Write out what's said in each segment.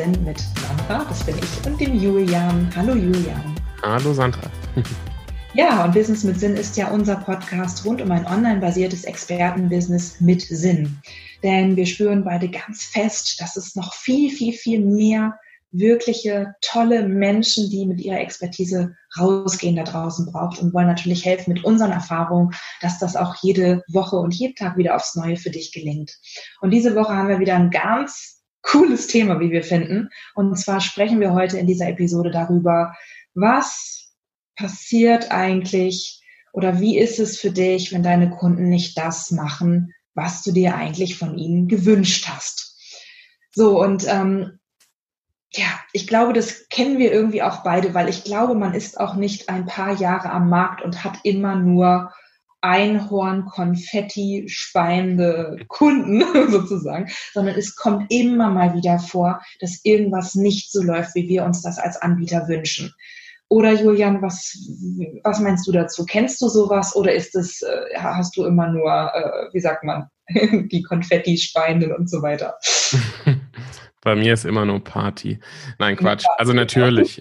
Mit Sinn mit Sandra, das bin ich, und dem Julian. Hallo Julian. Hallo Sandra. Ja, und Business mit Sinn ist ja unser Podcast rund um ein online-basiertes Expertenbusiness mit Sinn. Denn wir spüren beide ganz fest, dass es noch viel, viel, viel mehr wirkliche tolle Menschen, die mit ihrer Expertise rausgehen da draußen braucht und wollen natürlich helfen mit unseren Erfahrungen, dass das auch jede Woche und jeden Tag wieder aufs Neue für dich gelingt. Und diese Woche haben wir wieder ein ganz cooles Thema, wie wir finden. Und zwar sprechen wir heute in dieser Episode darüber, was passiert eigentlich oder wie ist es für dich, wenn deine Kunden nicht das machen, was du dir eigentlich von ihnen gewünscht hast. So, und ähm, ja, ich glaube, das kennen wir irgendwie auch beide, weil ich glaube, man ist auch nicht ein paar Jahre am Markt und hat immer nur Einhorn, Konfetti, speiende Kunden sozusagen, sondern es kommt immer mal wieder vor, dass irgendwas nicht so läuft, wie wir uns das als Anbieter wünschen. Oder Julian, was, was meinst du dazu? Kennst du sowas oder ist es, äh, hast du immer nur, äh, wie sagt man, die Konfetti, Speienden und so weiter? Bei mir ist immer nur Party. Nein, Quatsch. Also natürlich,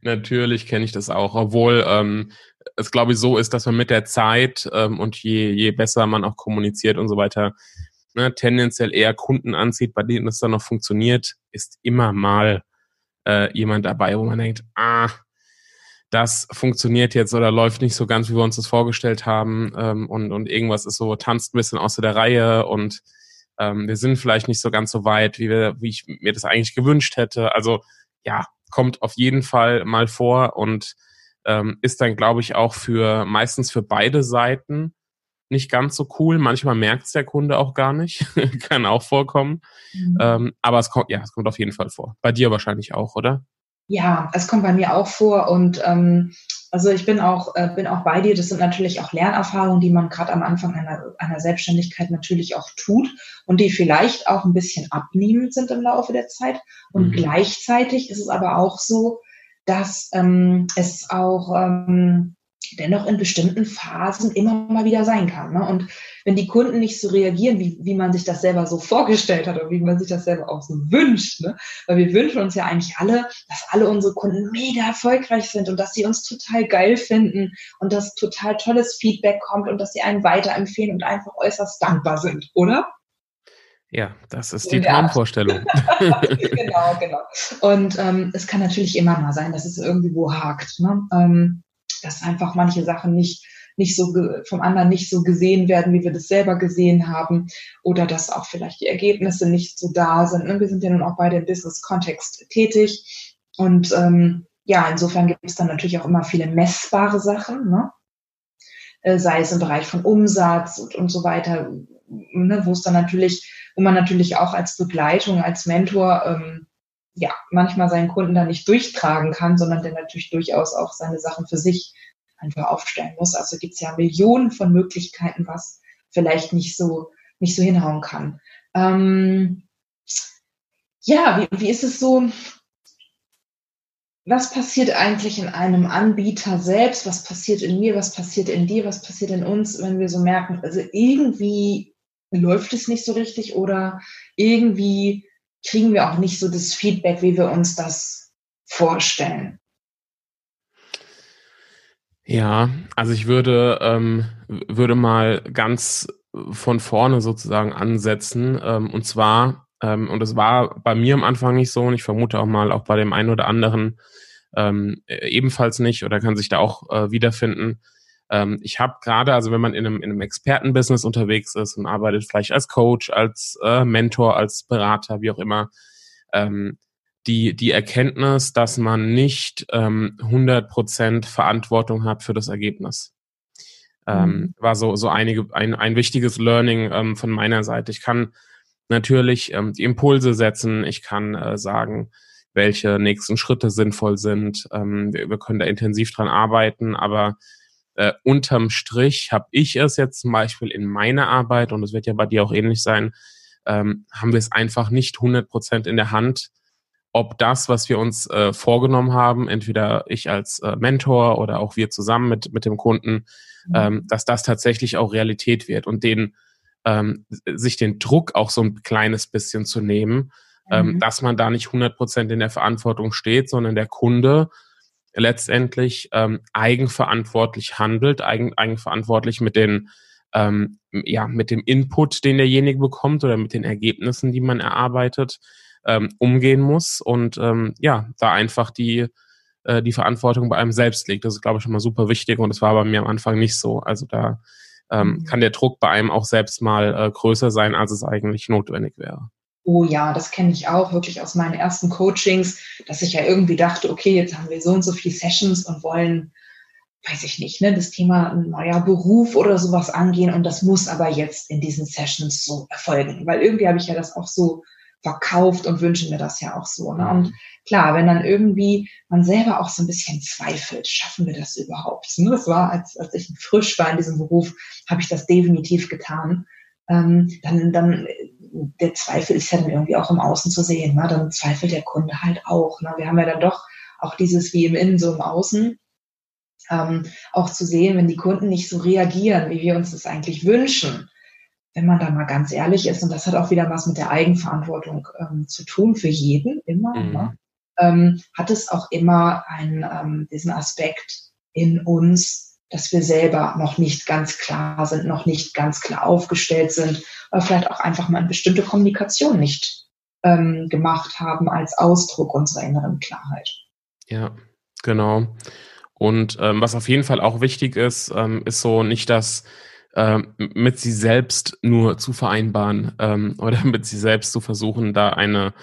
natürlich kenne ich das auch, obwohl ähm, es glaube ich so ist, dass man mit der Zeit ähm, und je, je besser man auch kommuniziert und so weiter, ne, tendenziell eher Kunden anzieht, bei denen es dann noch funktioniert, ist immer mal äh, jemand dabei, wo man denkt, ah, das funktioniert jetzt oder läuft nicht so ganz, wie wir uns das vorgestellt haben ähm, und, und irgendwas ist so, tanzt ein bisschen außer der Reihe und ähm, wir sind vielleicht nicht so ganz so weit, wie, wir, wie ich mir das eigentlich gewünscht hätte. Also ja, kommt auf jeden Fall mal vor und ähm, ist dann, glaube ich, auch für meistens für beide Seiten nicht ganz so cool. Manchmal merkt es der Kunde auch gar nicht. Kann auch vorkommen. Mhm. Ähm, aber es kommt, ja, es kommt auf jeden Fall vor. Bei dir wahrscheinlich auch, oder? Ja, es kommt bei mir auch vor und ähm, also ich bin auch, äh, bin auch bei dir. Das sind natürlich auch Lernerfahrungen, die man gerade am Anfang einer, einer Selbstständigkeit natürlich auch tut und die vielleicht auch ein bisschen abnehmend sind im Laufe der Zeit. Und mhm. gleichzeitig ist es aber auch so, dass ähm, es auch ähm, dennoch in bestimmten Phasen immer mal wieder sein kann. Ne? Und wenn die Kunden nicht so reagieren, wie, wie man sich das selber so vorgestellt hat oder wie man sich das selber auch so wünscht, ne? weil wir wünschen uns ja eigentlich alle, dass alle unsere Kunden mega erfolgreich sind und dass sie uns total geil finden und dass total tolles Feedback kommt und dass sie einen weiterempfehlen und einfach äußerst dankbar sind, oder? Ja, das ist die. Traumvorstellung. genau, genau. Und ähm, es kann natürlich immer mal sein, dass es irgendwo hakt. Ne? Ähm, dass einfach manche Sachen nicht nicht so vom anderen nicht so gesehen werden, wie wir das selber gesehen haben, oder dass auch vielleicht die Ergebnisse nicht so da sind. Ne? Wir sind ja nun auch beide im Business-Kontext tätig und ähm, ja, insofern gibt es dann natürlich auch immer viele messbare Sachen, ne? Äh, sei es im Bereich von Umsatz und, und so weiter, ne? wo es dann natürlich, wo man natürlich auch als Begleitung, als Mentor ähm, ja, manchmal seinen Kunden da nicht durchtragen kann, sondern der natürlich durchaus auch seine Sachen für sich einfach aufstellen muss. Also gibt es ja Millionen von Möglichkeiten, was vielleicht nicht so, nicht so hinhauen kann. Ähm, ja, wie, wie ist es so? Was passiert eigentlich in einem Anbieter selbst? Was passiert in mir? Was passiert in dir? Was passiert in uns, wenn wir so merken, also irgendwie läuft es nicht so richtig oder irgendwie kriegen wir auch nicht so das Feedback, wie wir uns das vorstellen. Ja, also ich würde, ähm, würde mal ganz von vorne sozusagen ansetzen. Ähm, und zwar, ähm, und das war bei mir am Anfang nicht so und ich vermute auch mal auch bei dem einen oder anderen ähm, ebenfalls nicht oder kann sich da auch äh, wiederfinden. Ähm, ich habe gerade, also wenn man in einem, in einem Expertenbusiness unterwegs ist und arbeitet vielleicht als Coach, als äh, Mentor, als Berater, wie auch immer, ähm, die, die Erkenntnis, dass man nicht ähm, 100% Verantwortung hat für das Ergebnis. Ähm, mhm. War so, so einige, ein, ein wichtiges Learning ähm, von meiner Seite. Ich kann natürlich ähm, die Impulse setzen, ich kann äh, sagen, welche nächsten Schritte sinnvoll sind. Ähm, wir, wir können da intensiv dran arbeiten, aber äh, unterm Strich habe ich es jetzt zum Beispiel in meiner Arbeit, und es wird ja bei dir auch ähnlich sein, ähm, haben wir es einfach nicht 100 Prozent in der Hand, ob das, was wir uns äh, vorgenommen haben, entweder ich als äh, Mentor oder auch wir zusammen mit, mit dem Kunden, mhm. ähm, dass das tatsächlich auch Realität wird. Und den ähm, sich den Druck auch so ein kleines bisschen zu nehmen, ähm, mhm. dass man da nicht 100 Prozent in der Verantwortung steht, sondern der Kunde letztendlich ähm, eigenverantwortlich handelt, eigen, eigenverantwortlich mit den ähm, ja mit dem Input, den derjenige bekommt oder mit den Ergebnissen, die man erarbeitet, ähm, umgehen muss und ähm, ja da einfach die äh, die Verantwortung bei einem selbst liegt. Das ist glaube ich schon mal super wichtig und das war bei mir am Anfang nicht so. Also da ähm, mhm. kann der Druck bei einem auch selbst mal äh, größer sein, als es eigentlich notwendig wäre. Oh ja, das kenne ich auch wirklich aus meinen ersten Coachings, dass ich ja irgendwie dachte, okay, jetzt haben wir so und so viele Sessions und wollen, weiß ich nicht, ne, das Thema neuer Beruf oder sowas angehen und das muss aber jetzt in diesen Sessions so erfolgen, weil irgendwie habe ich ja das auch so verkauft und wünsche mir das ja auch so. Ne? Und klar, wenn dann irgendwie man selber auch so ein bisschen zweifelt, schaffen wir das überhaupt? Ne? Das war, als, als ich frisch war in diesem Beruf, habe ich das definitiv getan. Ähm, dann, dann der Zweifel ist ja dann irgendwie auch im Außen zu sehen. Ne? Dann zweifelt der Kunde halt auch. Ne? Wir haben ja dann doch auch dieses wie im Innen, so im Außen. Ähm, auch zu sehen, wenn die Kunden nicht so reagieren, wie wir uns das eigentlich wünschen, wenn man da mal ganz ehrlich ist, und das hat auch wieder was mit der Eigenverantwortung ähm, zu tun, für jeden immer, mhm. ne? ähm, hat es auch immer einen, ähm, diesen Aspekt in uns, dass wir selber noch nicht ganz klar sind, noch nicht ganz klar aufgestellt sind, oder vielleicht auch einfach mal eine bestimmte Kommunikation nicht ähm, gemacht haben als Ausdruck unserer inneren Klarheit. Ja, genau. Und ähm, was auf jeden Fall auch wichtig ist, ähm, ist so nicht das ähm, mit sie selbst nur zu vereinbaren ähm, oder mit sie selbst zu versuchen, da eine,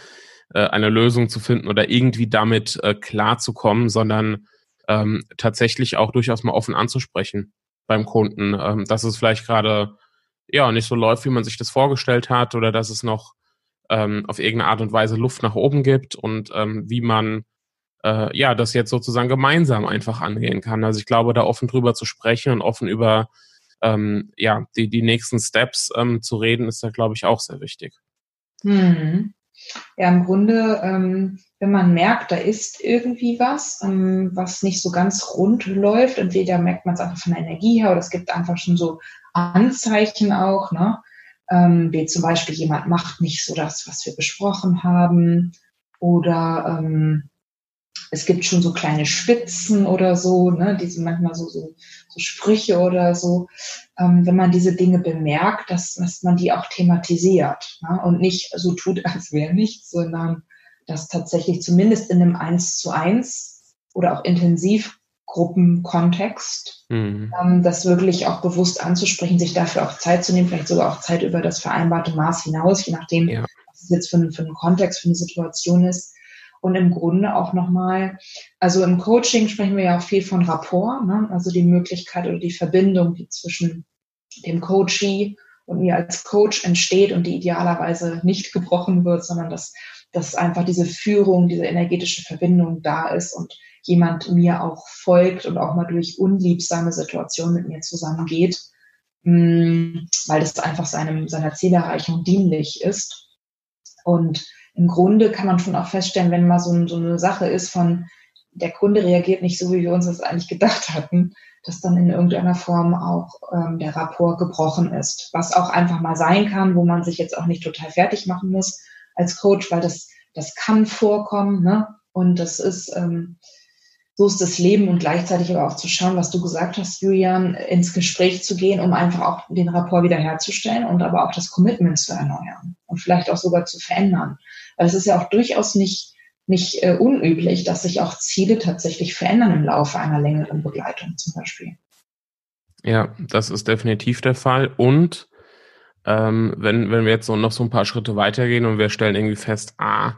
äh, eine Lösung zu finden oder irgendwie damit äh, klarzukommen, sondern ähm, tatsächlich auch durchaus mal offen anzusprechen beim Kunden, ähm, dass es vielleicht gerade ja nicht so läuft, wie man sich das vorgestellt hat oder dass es noch ähm, auf irgendeine Art und Weise Luft nach oben gibt und ähm, wie man äh, ja das jetzt sozusagen gemeinsam einfach angehen kann. Also ich glaube, da offen drüber zu sprechen und offen über ähm, ja, die, die nächsten Steps ähm, zu reden, ist da, glaube ich, auch sehr wichtig. Hm. Ja, im Grunde, ähm, wenn man merkt, da ist irgendwie was, ähm, was nicht so ganz rund läuft, entweder merkt man es einfach von der Energie her oder es gibt einfach schon so Anzeichen auch, ne? Ähm, wie zum Beispiel jemand macht nicht so das, was wir besprochen haben oder ähm, es gibt schon so kleine Spitzen oder so, ne, die sind manchmal so, so, so Sprüche oder so. Ähm, wenn man diese Dinge bemerkt, dass, dass man die auch thematisiert ne, und nicht so tut, als wäre nichts, sondern dass tatsächlich zumindest in einem Eins zu eins oder auch Intensivgruppenkontext, mhm. ähm, das wirklich auch bewusst anzusprechen, sich dafür auch Zeit zu nehmen, vielleicht sogar auch Zeit über das vereinbarte Maß hinaus, je nachdem, ja. was es jetzt für, für einen Kontext, für eine Situation ist, und im Grunde auch nochmal, also im Coaching sprechen wir ja auch viel von Rapport, ne? also die Möglichkeit oder die Verbindung, die zwischen dem Coachee und mir als Coach entsteht und die idealerweise nicht gebrochen wird, sondern dass, dass einfach diese Führung, diese energetische Verbindung da ist und jemand mir auch folgt und auch mal durch unliebsame Situationen mit mir zusammengeht, mm, weil das einfach seinem, seiner Zielerreichung dienlich ist. Und im Grunde kann man schon auch feststellen, wenn mal so, so eine Sache ist von, der Kunde reagiert nicht so, wie wir uns das eigentlich gedacht hatten, dass dann in irgendeiner Form auch ähm, der Rapport gebrochen ist. Was auch einfach mal sein kann, wo man sich jetzt auch nicht total fertig machen muss als Coach, weil das, das kann vorkommen. Ne? Und das ist, ähm, so ist das Leben und gleichzeitig aber auch zu schauen, was du gesagt hast, Julian, ins Gespräch zu gehen, um einfach auch den Rapport wiederherzustellen und aber auch das Commitment zu erneuern und vielleicht auch sogar zu verändern. Weil es ist ja auch durchaus nicht, nicht äh, unüblich, dass sich auch Ziele tatsächlich verändern im Laufe einer längeren Begleitung zum Beispiel. Ja, das ist definitiv der Fall. Und ähm, wenn, wenn wir jetzt so noch so ein paar Schritte weitergehen und wir stellen irgendwie fest, ah,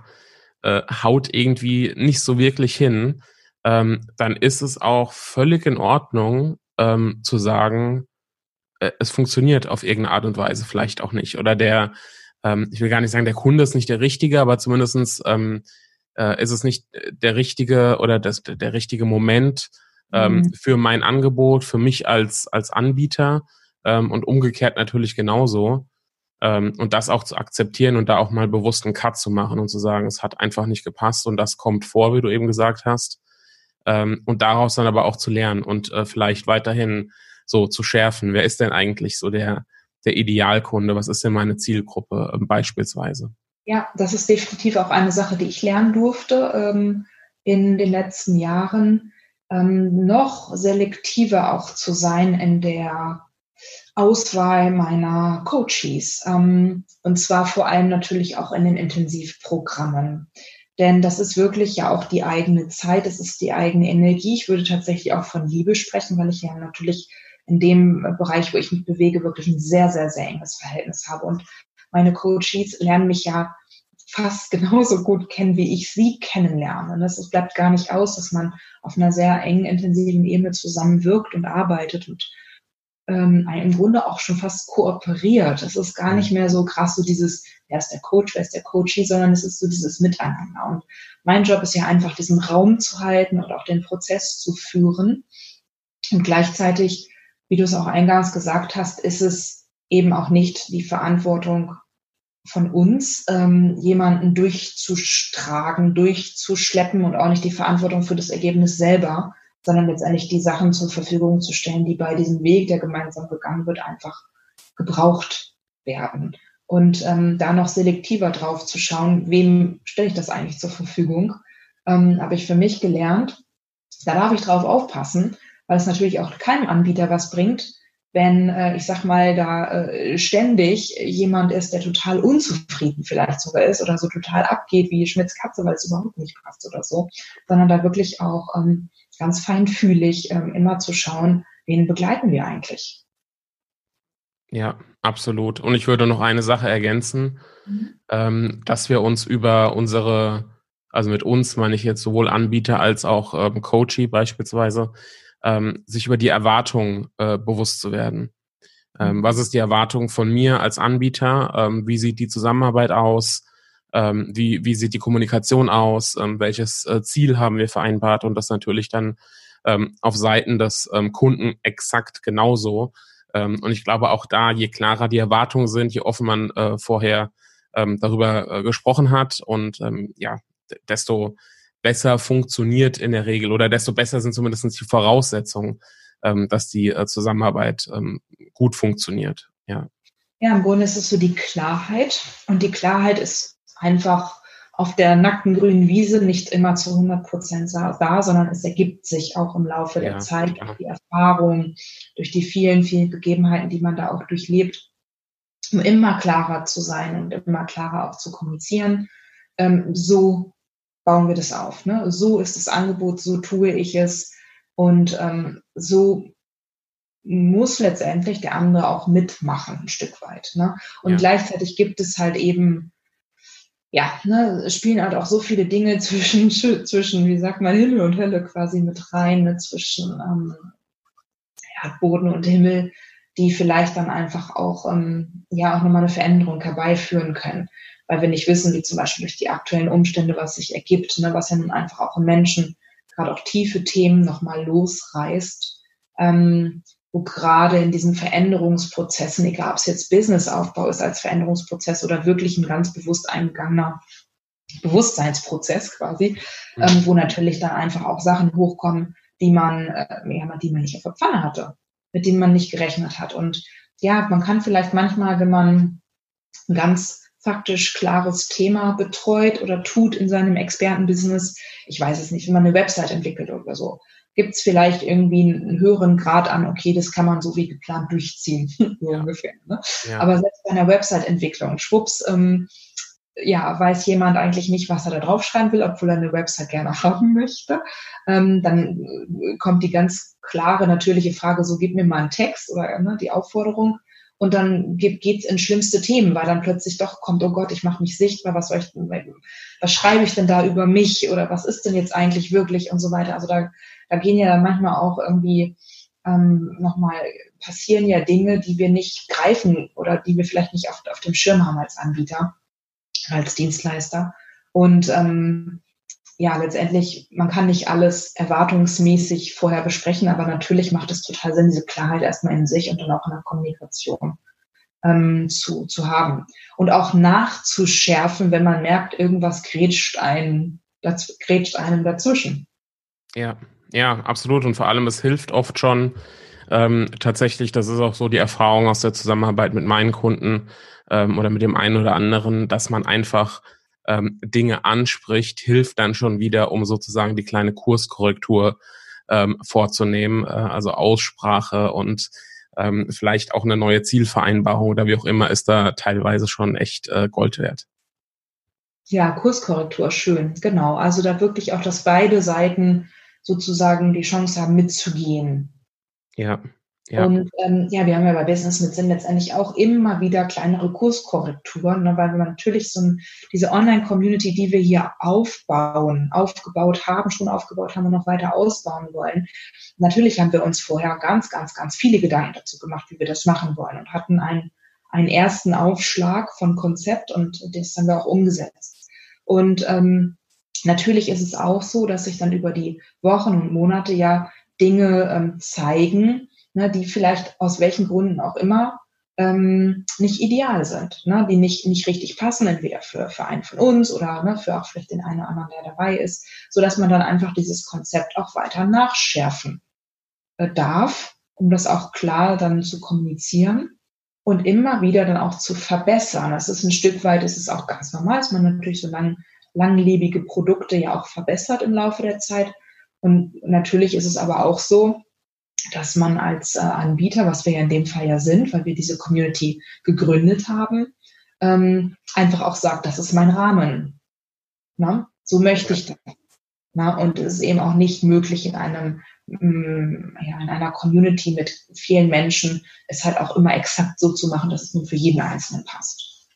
äh, haut irgendwie nicht so wirklich hin, ähm, dann ist es auch völlig in Ordnung ähm, zu sagen, äh, es funktioniert auf irgendeine Art und Weise vielleicht auch nicht. Oder der, ähm, ich will gar nicht sagen, der Kunde ist nicht der Richtige, aber zumindestens ähm, äh, ist es nicht der richtige oder das, der richtige Moment ähm, mhm. für mein Angebot, für mich als, als Anbieter ähm, und umgekehrt natürlich genauso. Ähm, und das auch zu akzeptieren und da auch mal bewusst einen Cut zu machen und zu sagen, es hat einfach nicht gepasst und das kommt vor, wie du eben gesagt hast. Ähm, und daraus dann aber auch zu lernen und äh, vielleicht weiterhin so zu schärfen. Wer ist denn eigentlich so der, der Idealkunde? Was ist denn meine Zielgruppe ähm, beispielsweise? Ja, das ist definitiv auch eine Sache, die ich lernen durfte ähm, in den letzten Jahren, ähm, noch selektiver auch zu sein in der Auswahl meiner Coaches. Ähm, und zwar vor allem natürlich auch in den Intensivprogrammen. Denn das ist wirklich ja auch die eigene Zeit, es ist die eigene Energie. Ich würde tatsächlich auch von Liebe sprechen, weil ich ja natürlich in dem Bereich, wo ich mich bewege, wirklich ein sehr, sehr, sehr enges Verhältnis habe. Und meine Coaches lernen mich ja fast genauso gut kennen, wie ich sie kennenlerne. Und es bleibt gar nicht aus, dass man auf einer sehr engen, intensiven Ebene zusammenwirkt und arbeitet und ähm, im Grunde auch schon fast kooperiert. Es ist gar nicht mehr so krass, so dieses, wer ist der Coach, wer ist der Coachie, sondern es ist so dieses Miteinander. Und mein Job ist ja einfach, diesen Raum zu halten und auch den Prozess zu führen. Und gleichzeitig, wie du es auch eingangs gesagt hast, ist es eben auch nicht die Verantwortung von uns, ähm, jemanden durchzustragen, durchzuschleppen und auch nicht die Verantwortung für das Ergebnis selber, sondern letztendlich die Sachen zur Verfügung zu stellen, die bei diesem Weg, der gemeinsam gegangen wird, einfach gebraucht werden. Und ähm, da noch selektiver drauf zu schauen, wem stelle ich das eigentlich zur Verfügung, ähm, habe ich für mich gelernt, da darf ich drauf aufpassen, weil es natürlich auch keinem Anbieter was bringt, wenn, äh, ich sag mal, da äh, ständig jemand ist, der total unzufrieden vielleicht sogar ist oder so total abgeht wie Schmitz Katze, weil es überhaupt nicht passt oder so, sondern da wirklich auch ähm, ganz feinfühlig ähm, immer zu schauen, wen begleiten wir eigentlich. Ja, absolut. Und ich würde noch eine Sache ergänzen, mhm. ähm, dass wir uns über unsere, also mit uns meine ich jetzt sowohl Anbieter als auch ähm, Coachee beispielsweise, ähm, sich über die Erwartungen äh, bewusst zu werden. Ähm, was ist die Erwartung von mir als Anbieter? Ähm, wie sieht die Zusammenarbeit aus? ähm, wie, wie sieht die Kommunikation aus, ähm, welches äh, Ziel haben wir vereinbart und das natürlich dann ähm, auf Seiten des ähm, Kunden exakt genauso. Ähm, und ich glaube auch da, je klarer die Erwartungen sind, je offen man äh, vorher ähm, darüber äh, gesprochen hat und ähm, ja, desto besser funktioniert in der Regel oder desto besser sind zumindest die Voraussetzungen, ähm, dass die äh, Zusammenarbeit ähm, gut funktioniert. Ja. Ja, im Grunde ist es so die Klarheit und die Klarheit ist einfach auf der nackten grünen Wiese nicht immer zu 100 Prozent da, sondern es ergibt sich auch im Laufe ja, der Zeit durch die Erfahrung, durch die vielen, vielen Begebenheiten, die man da auch durchlebt, um immer klarer zu sein und immer klarer auch zu kommunizieren. Ähm, so bauen wir das auf. Ne? So ist das Angebot, so tue ich es und ähm, so muss letztendlich der andere auch mitmachen, ein Stück weit. Ne? Und ja. gleichzeitig gibt es halt eben ja, ne, spielen halt auch so viele Dinge zwischen, zwischen, wie sagt man, Himmel und Hölle quasi mit rein, ne, zwischen ähm, ja, Boden und Himmel, die vielleicht dann einfach auch, ähm, ja, auch nochmal eine Veränderung herbeiführen können. Weil wir nicht wissen, wie zum Beispiel durch die aktuellen Umstände, was sich ergibt, ne, was ja nun einfach auch im Menschen gerade auch tiefe Themen nochmal losreißt, ähm, wo gerade in diesen Veränderungsprozessen, egal ob es jetzt Businessaufbau ist als Veränderungsprozess oder wirklich ein ganz bewusst eingegangener Bewusstseinsprozess quasi, mhm. ähm, wo natürlich dann einfach auch Sachen hochkommen, die man, äh, ja, die man nicht auf der Pfanne hatte, mit denen man nicht gerechnet hat. Und ja, man kann vielleicht manchmal, wenn man ein ganz faktisch klares Thema betreut oder tut in seinem Expertenbusiness, ich weiß es nicht, wenn man eine Website entwickelt oder so, gibt es vielleicht irgendwie einen höheren Grad an, okay, das kann man so wie geplant durchziehen, so ja. ungefähr. Ne? Ja. Aber selbst bei einer Website-Entwicklung, schwupps, ähm, ja, weiß jemand eigentlich nicht, was er da draufschreiben will, obwohl er eine Website gerne haben möchte. Ähm, dann äh, kommt die ganz klare, natürliche Frage, so gib mir mal einen Text oder ne, die Aufforderung. Und dann geht es in schlimmste Themen, weil dann plötzlich doch kommt, oh Gott, ich mache mich sichtbar, was soll ich denn, was schreibe ich denn da über mich oder was ist denn jetzt eigentlich wirklich und so weiter. Also da da gehen ja dann manchmal auch irgendwie ähm, nochmal, passieren ja Dinge, die wir nicht greifen oder die wir vielleicht nicht auf, auf dem Schirm haben als Anbieter, als Dienstleister. Und ähm, ja, letztendlich, man kann nicht alles erwartungsmäßig vorher besprechen, aber natürlich macht es total Sinn, diese Klarheit erstmal in sich und dann auch in der Kommunikation ähm, zu, zu haben. Und auch nachzuschärfen, wenn man merkt, irgendwas grätscht einen, daz, grätscht einem dazwischen. Ja, ja, absolut. Und vor allem, es hilft oft schon, ähm, tatsächlich, das ist auch so die Erfahrung aus der Zusammenarbeit mit meinen Kunden ähm, oder mit dem einen oder anderen, dass man einfach ähm, Dinge anspricht, hilft dann schon wieder, um sozusagen die kleine Kurskorrektur ähm, vorzunehmen, äh, also Aussprache und ähm, vielleicht auch eine neue Zielvereinbarung oder wie auch immer ist da teilweise schon echt äh, Gold wert. Ja, Kurskorrektur, schön, genau. Also da wirklich auch, dass beide Seiten sozusagen die Chance haben, mitzugehen. Ja. Ja. Und ähm, ja, wir haben ja bei Business mit Sinn letztendlich auch immer wieder kleinere Kurskorrekturen, ne, weil wir natürlich so ein, diese Online-Community, die wir hier aufbauen, aufgebaut haben, schon aufgebaut haben und noch weiter ausbauen wollen. Natürlich haben wir uns vorher ganz, ganz, ganz viele Gedanken dazu gemacht, wie wir das machen wollen und hatten einen, einen ersten Aufschlag von Konzept und das haben wir auch umgesetzt. Und ähm, natürlich ist es auch so, dass sich dann über die Wochen und Monate ja Dinge ähm, zeigen, ne, die vielleicht aus welchen Gründen auch immer ähm, nicht ideal sind, ne, die nicht, nicht richtig passen, entweder für, für einen von uns oder ne, für auch vielleicht den einen oder anderen, der dabei ist, so dass man dann einfach dieses Konzept auch weiter nachschärfen äh, darf, um das auch klar dann zu kommunizieren und immer wieder dann auch zu verbessern. Das ist ein Stück weit, ist auch ganz normal, dass man natürlich so lang, langlebige Produkte ja auch verbessert im Laufe der Zeit. Und natürlich ist es aber auch so, dass man als äh, Anbieter, was wir ja in dem Fall ja sind, weil wir diese Community gegründet haben, ähm, einfach auch sagt, das ist mein Rahmen. Na? So möchte ich das. Na? Und es ist eben auch nicht möglich in einem mm, ja, in einer Community mit vielen Menschen, es halt auch immer exakt so zu machen, dass es nun für jeden Einzelnen passt.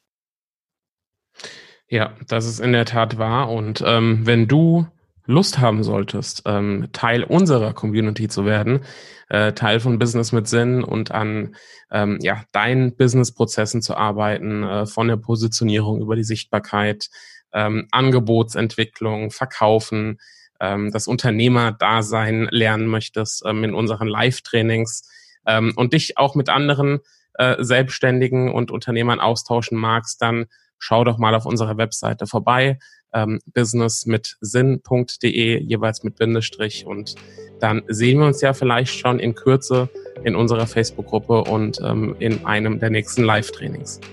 Ja, das ist in der Tat wahr. Und ähm, wenn du Lust haben solltest, ähm, Teil unserer Community zu werden, äh, Teil von Business mit Sinn und an ähm, ja, deinen Businessprozessen zu arbeiten, äh, von der Positionierung über die Sichtbarkeit, ähm, Angebotsentwicklung, Verkaufen, ähm, das Unternehmerdasein lernen möchtest ähm, in unseren Live-Trainings ähm, und dich auch mit anderen äh, Selbstständigen und Unternehmern austauschen magst, dann schau doch mal auf unserer Webseite vorbei ähm, business mit sinn.de, jeweils mit Bindestrich. Und dann sehen wir uns ja vielleicht schon in Kürze in unserer Facebook-Gruppe und ähm, in einem der nächsten Live-Trainings.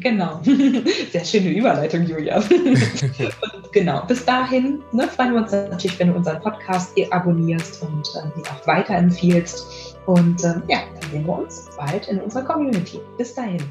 Genau. Sehr schöne Überleitung, Julia. genau. Bis dahin ne, freuen wir uns natürlich, wenn du unseren Podcast abonnierst und äh, ihn auch weiterempfiehlst. Und äh, ja, dann sehen wir uns bald in unserer Community. Bis dahin.